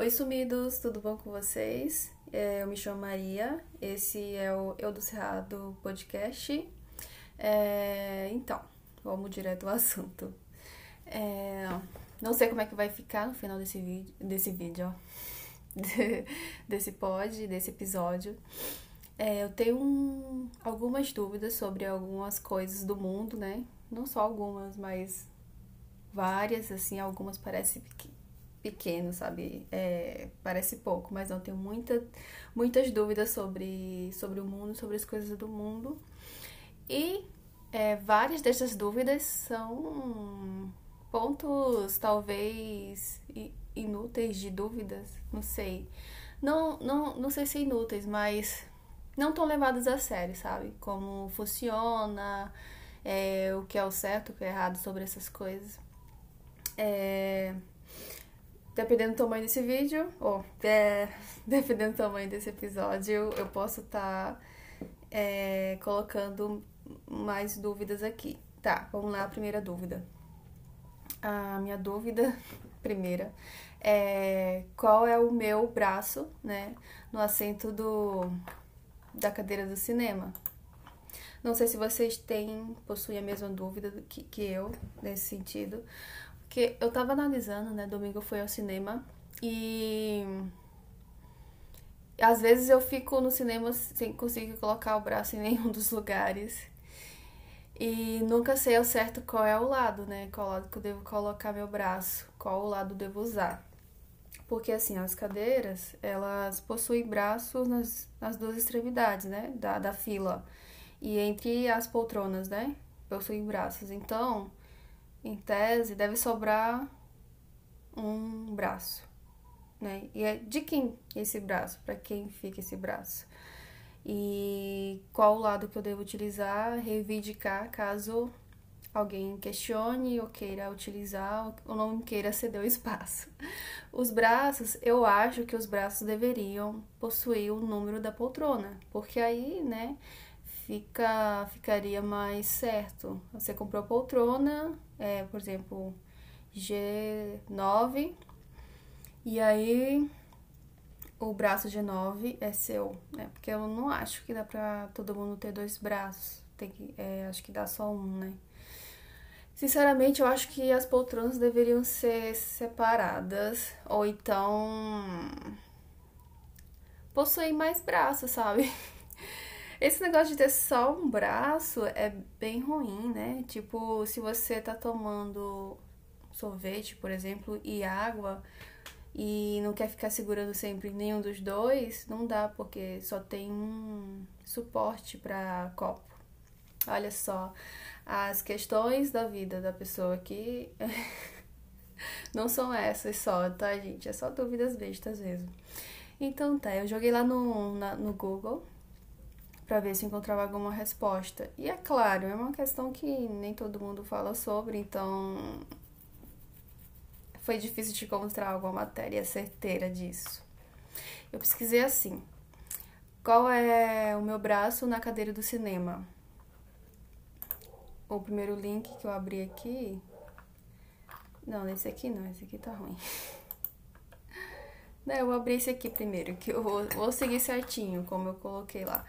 Oi, sumidos, tudo bom com vocês? É, eu me chamo Maria, esse é o Eu do Cerrado podcast. É, então, vamos direto ao assunto. É, não sei como é que vai ficar no final desse vídeo, desse vídeo, ó, desse pod, desse episódio. É, eu tenho um, algumas dúvidas sobre algumas coisas do mundo, né? Não só algumas, mas várias, assim, algumas parecem pequeno, sabe? É, parece pouco, mas não tenho muita, muitas dúvidas sobre, sobre o mundo, sobre as coisas do mundo. E é, várias dessas dúvidas são pontos talvez inúteis de dúvidas, não sei. Não, não, não sei se inúteis, mas não tão levadas a sério, sabe? Como funciona, é, o que é o certo, o que é errado sobre essas coisas. É, dependendo do tamanho desse vídeo, ou é, dependendo do tamanho desse episódio, eu posso estar tá, é, colocando mais dúvidas aqui. Tá, vamos lá, a primeira dúvida. A minha dúvida primeira é qual é o meu braço, né, no assento do da cadeira do cinema. Não sei se vocês têm, possuem a mesma dúvida que, que eu nesse sentido, porque eu tava analisando, né? Domingo eu fui ao cinema e. Às vezes eu fico no cinema sem conseguir colocar o braço em nenhum dos lugares. E nunca sei ao certo qual é o lado, né? Qual lado que eu devo colocar meu braço, qual o lado eu devo usar. Porque assim, as cadeiras, elas possuem braços nas, nas duas extremidades, né? Da, da fila. E entre as poltronas, né? Possuem braços. Então, em tese, deve sobrar um braço, né? E é de quem esse braço? Para quem fica esse braço? E qual o lado que eu devo utilizar, reivindicar caso alguém questione ou queira utilizar ou não queira ceder o espaço. Os braços, eu acho que os braços deveriam possuir o número da poltrona, porque aí, né, fica, ficaria mais certo. Você comprou poltrona, é, por exemplo, G9, e aí o braço G9 é seu, né? Porque eu não acho que dá pra todo mundo ter dois braços. Tem que, é, acho que dá só um, né? Sinceramente, eu acho que as poltronas deveriam ser separadas, ou então possuir mais braços, sabe? Esse negócio de ter só um braço é bem ruim, né? Tipo, se você tá tomando sorvete, por exemplo, e água e não quer ficar segurando sempre nenhum dos dois, não dá, porque só tem um suporte para copo. Olha só, as questões da vida da pessoa aqui não são essas só, tá, gente? É só dúvidas bestas mesmo. Então tá, eu joguei lá no, na, no Google para ver se encontrava alguma resposta. E é claro, é uma questão que nem todo mundo fala sobre, então foi difícil de encontrar alguma matéria certeira disso. Eu pesquisei assim: qual é o meu braço na cadeira do cinema? O primeiro link que eu abri aqui. Não, esse aqui não, esse aqui tá ruim. Não, eu vou abrir esse aqui primeiro, que eu vou, vou seguir certinho, como eu coloquei lá.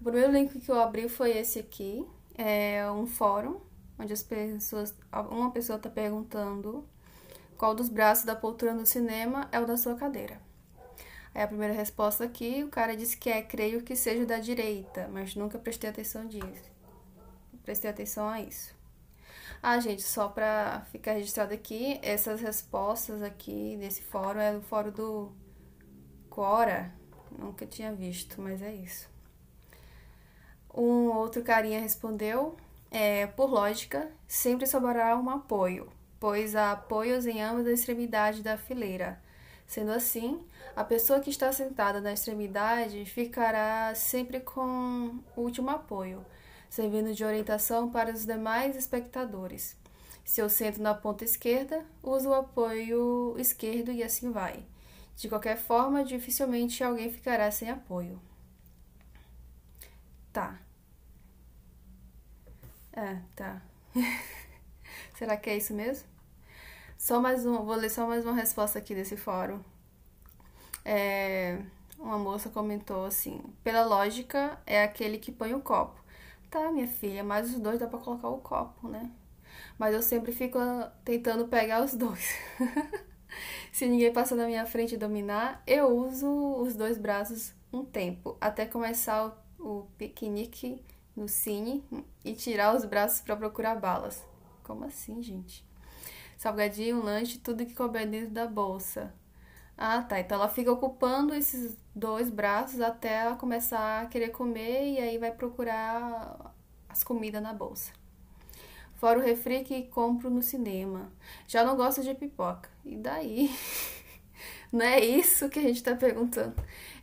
O primeiro link que eu abri foi esse aqui. É um fórum onde as pessoas. Uma pessoa está perguntando qual dos braços da poltrona do cinema é o da sua cadeira. Aí a primeira resposta aqui, o cara disse que é, creio que seja da direita, mas nunca prestei atenção disso. Prestei atenção a isso. Ah, gente, só para ficar registrado aqui, essas respostas aqui desse fórum é do fórum do Quora. Nunca tinha visto, mas é isso. Um outro carinha respondeu: é, por lógica, sempre sobrará um apoio, pois há apoios em ambas as extremidades da fileira. Sendo assim, a pessoa que está sentada na extremidade ficará sempre com o último apoio, servindo de orientação para os demais espectadores. Se eu sento na ponta esquerda, uso o apoio esquerdo e assim vai. De qualquer forma, dificilmente alguém ficará sem apoio. Tá. É, tá. Será que é isso mesmo? Só mais um, vou ler só mais uma resposta aqui desse fórum. É, uma moça comentou assim: pela lógica, é aquele que põe o copo. Tá, minha filha, mas os dois dá pra colocar o copo, né? Mas eu sempre fico tentando pegar os dois. Se ninguém passa na minha frente e dominar, eu uso os dois braços um tempo, até começar o, o piquenique no cine e tirar os braços para procurar balas. Como assim, gente? Salgadinho, lanche, tudo que couber dentro da bolsa. Ah, tá. Então ela fica ocupando esses dois braços até ela começar a querer comer e aí vai procurar as comidas na bolsa. Fora o refri que compro no cinema. Já não gosto de pipoca. E daí? Não é isso que a gente tá perguntando.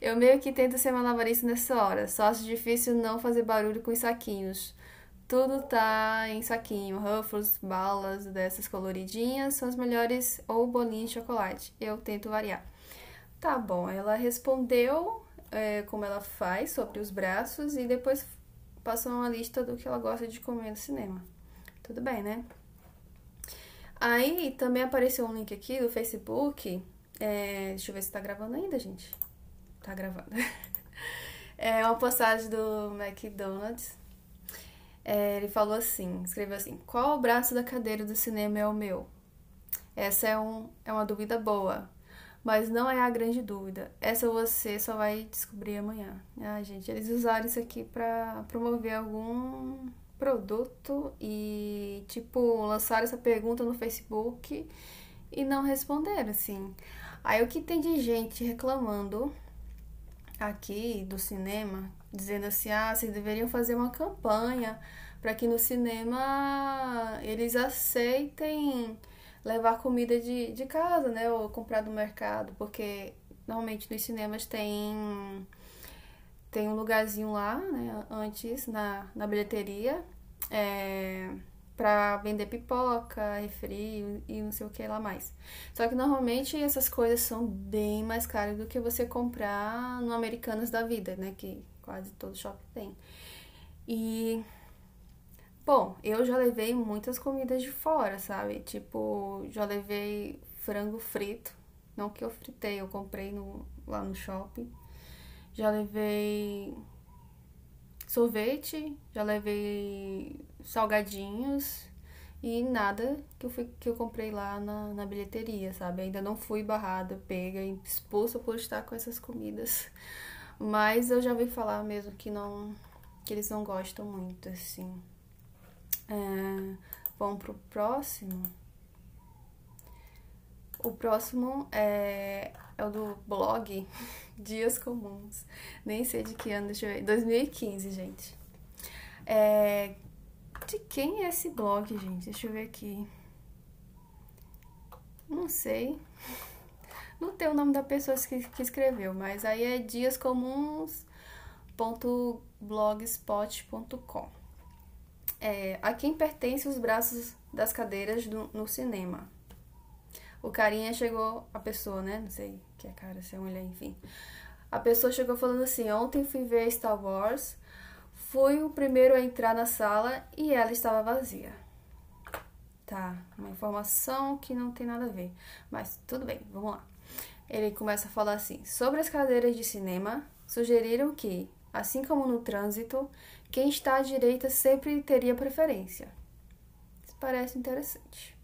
Eu meio que tento ser malabarista nessa hora. Só acho difícil não fazer barulho com os saquinhos. Tudo tá em saquinho. Ruffles, balas dessas coloridinhas são as melhores ou bolinhos de chocolate. Eu tento variar. Tá bom, ela respondeu é, como ela faz sobre os braços e depois passou uma lista do que ela gosta de comer no cinema. Tudo bem, né? Aí também apareceu um link aqui do Facebook. É, deixa eu ver se tá gravando ainda, gente. Tá gravando. É uma postagem do McDonald's. É, ele falou assim, escreveu assim, qual o braço da cadeira do cinema é o meu? Essa é, um, é uma dúvida boa, mas não é a grande dúvida. Essa você só vai descobrir amanhã. Ah, gente, eles usaram isso aqui para promover algum produto e, tipo, lançaram essa pergunta no Facebook e não responderam, assim. Aí o que tem de gente reclamando aqui do cinema, dizendo assim: ah, vocês deveriam fazer uma campanha para que no cinema eles aceitem levar comida de, de casa, né? Ou comprar do mercado, porque normalmente nos cinemas tem tem um lugarzinho lá, né, antes na, na bilheteria, é, para vender pipoca, refri e não sei o que lá mais. Só que normalmente essas coisas são bem mais caras do que você comprar no Americanas da vida, né, que quase todo shopping tem. E bom, eu já levei muitas comidas de fora, sabe? Tipo, já levei frango frito, não que eu fritei, eu comprei no, lá no shopping. Já levei sorvete, já levei salgadinhos e nada que eu, fui, que eu comprei lá na, na bilheteria, sabe? Ainda não fui barrada, pega expulsa por estar com essas comidas. Mas eu já vi falar mesmo que não que eles não gostam muito, assim. É, vamos pro próximo. O próximo é, é o do blog Dias Comuns. Nem sei de que ano, deixa eu ver. 2015, gente. É, de quem é esse blog, gente? Deixa eu ver aqui. Não sei. Não tem o nome da pessoa que, que escreveu, mas aí é diascomuns.blogspot.com. É, a quem pertence os braços das cadeiras do, no cinema? O carinha chegou, a pessoa, né? Não sei que é cara, se é mulher, enfim. A pessoa chegou falando assim: Ontem fui ver Star Wars, fui o primeiro a entrar na sala e ela estava vazia. Tá, uma informação que não tem nada a ver. Mas tudo bem, vamos lá. Ele começa a falar assim: sobre as cadeiras de cinema, sugeriram que, assim como no trânsito, quem está à direita sempre teria preferência. Isso parece interessante.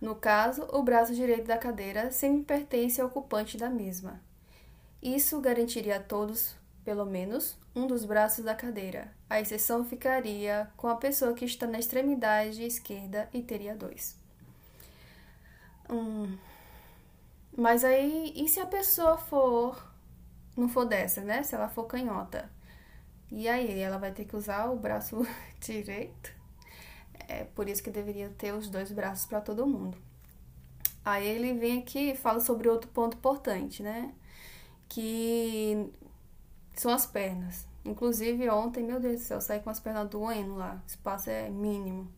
No caso, o braço direito da cadeira sempre pertence ao ocupante da mesma. Isso garantiria a todos, pelo menos, um dos braços da cadeira. A exceção ficaria com a pessoa que está na extremidade esquerda e teria dois. Hum. Mas aí, e se a pessoa for. não for dessa, né? Se ela for canhota? E aí, ela vai ter que usar o braço direito? É por isso que deveria ter os dois braços para todo mundo. Aí ele vem aqui e fala sobre outro ponto importante, né? Que são as pernas. Inclusive ontem, meu Deus do céu, eu saí com as pernas doendo lá. O espaço é mínimo.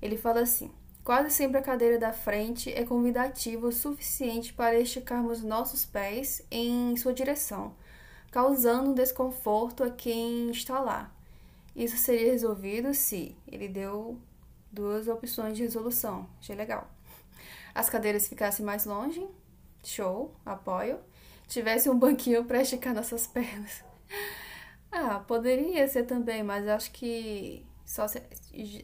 Ele fala assim: quase sempre a cadeira da frente é convidativa o suficiente para esticarmos nossos pés em sua direção, causando desconforto a quem está lá. Isso seria resolvido se ele deu duas opções de resolução. Achei legal. As cadeiras ficassem mais longe, show, apoio. Tivesse um banquinho para esticar nossas pernas. Ah, poderia ser também, mas acho que só,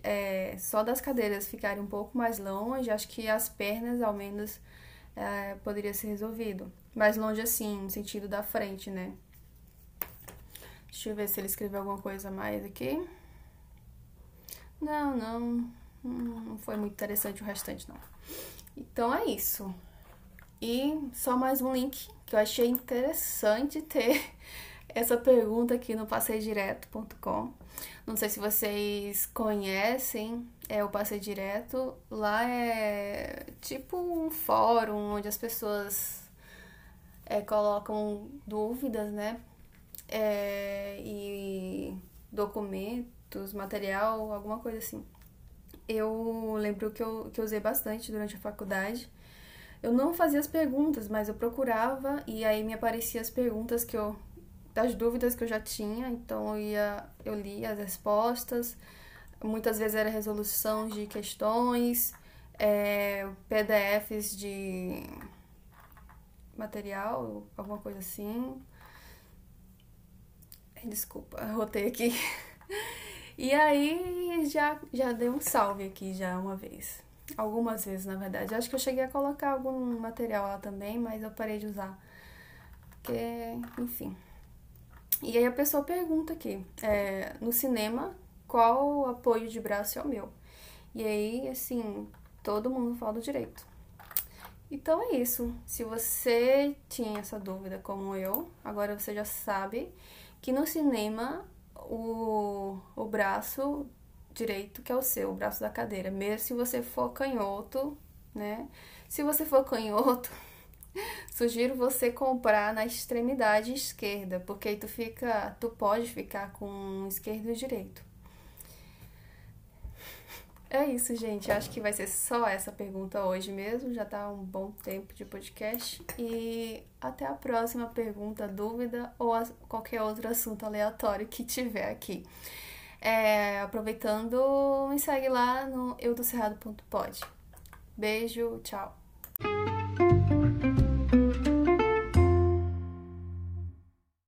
é, só das cadeiras ficarem um pouco mais longe, acho que as pernas, ao menos, é, poderia ser resolvido. Mais longe assim, no sentido da frente, né? Deixa eu ver se ele escreveu alguma coisa mais aqui. Não, não, não foi muito interessante o restante, não. Então é isso. E só mais um link que eu achei interessante ter essa pergunta aqui no passeidireto.com. Não sei se vocês conhecem é o Passeio Direto. Lá é tipo um fórum onde as pessoas é, colocam dúvidas, né? É, e documentos, material, alguma coisa assim. Eu lembro que eu, que eu usei bastante durante a faculdade. Eu não fazia as perguntas, mas eu procurava e aí me apareciam as perguntas que eu das dúvidas que eu já tinha, então eu ia eu lia as respostas. Muitas vezes era resolução de questões, é, PDFs de material, alguma coisa assim. Desculpa, rotei aqui. E aí já, já dei um salve aqui já uma vez. Algumas vezes, na verdade. Acho que eu cheguei a colocar algum material lá também, mas eu parei de usar. Porque, enfim. E aí a pessoa pergunta aqui, é, no cinema, qual apoio de braço é o meu? E aí, assim, todo mundo fala do direito. Então é isso. Se você tinha essa dúvida como eu, agora você já sabe que no cinema o, o braço direito que é o seu, o braço da cadeira, mesmo se você for canhoto, né? Se você for canhoto, sugiro você comprar na extremidade esquerda, porque aí tu fica, tu pode ficar com esquerdo e direito. É isso, gente. Acho que vai ser só essa pergunta hoje mesmo. Já tá um bom tempo de podcast. E até a próxima pergunta, dúvida ou qualquer outro assunto aleatório que tiver aqui. É, aproveitando, me segue lá no eudocerrado.pod. Beijo, tchau.